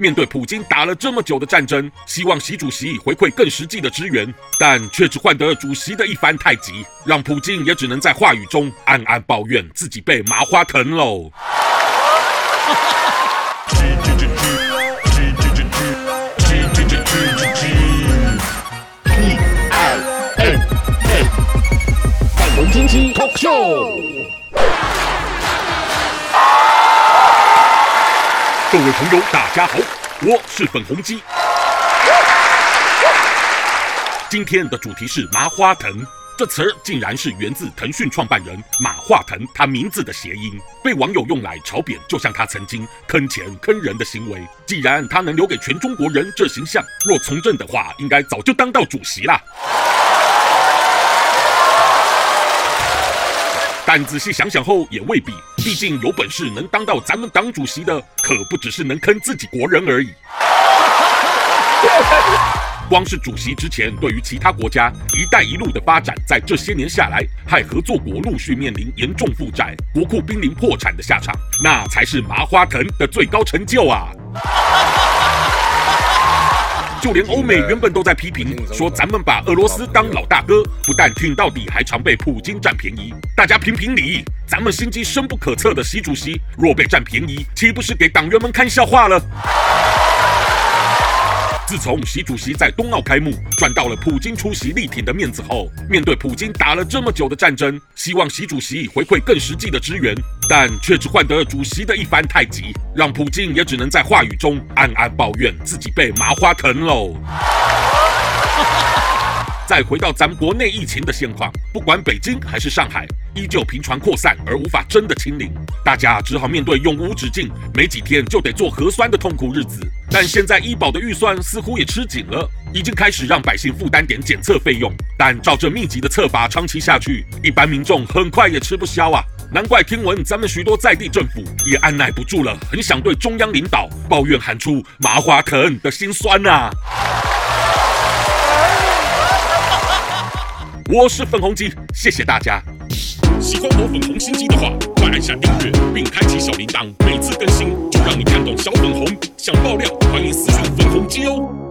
面对普京打了这么久的战争，希望习主席回馈更实际的支援，但却只换得主席的一番太极，让普京也只能在话语中暗暗抱怨自己被麻花疼喽。各位朋友，大家好，我是粉红鸡。今天的主题是麻花疼，这词儿竟然是源自腾讯创办人马化腾他名字的谐音，被网友用来嘲贬，就像他曾经坑钱坑人的行为。既然他能留给全中国人这形象，若从政的话，应该早就当到主席啦。但仔细想想后也未必，毕竟有本事能当到咱们党主席的，可不只是能坑自己国人而已。光是主席之前对于其他国家“一带一路”的发展，在这些年下来，害合作国陆续面临严重负债、国库濒临破产的下场，那才是麻花藤的最高成就啊！就连欧美原本都在批评，说咱们把俄罗斯当老大哥，不但挺到底，还常被普京占便宜。大家评评理，咱们心机深不可测的习主席，若被占便宜，岂不是给党员们看笑话了？自从习主席在冬奥开幕赚到了普京出席力挺的面子后，面对普京打了这么久的战争，希望习主席回馈更实际的支援，但却只换得主席的一番太极，让普京也只能在话语中暗暗抱怨自己被麻花疼喽。再回到咱们国内疫情的现况，不管北京还是上海，依旧频传扩散而无法真的清零，大家只好面对永无止境、没几天就得做核酸的痛苦日子。但现在医保的预算似乎也吃紧了，已经开始让百姓负担点检测费用。但照这密集的测法，长期下去，一般民众很快也吃不消啊！难怪听闻咱们许多在地政府也按捺不住了，很想对中央领导抱怨，喊出麻花疼的心酸呐！我是粉红鸡，谢谢大家。喜欢我粉红心机的话，快按下订阅并开启小铃铛，每次更新就让你看懂小粉红。想爆料，欢迎私信粉红鸡哦。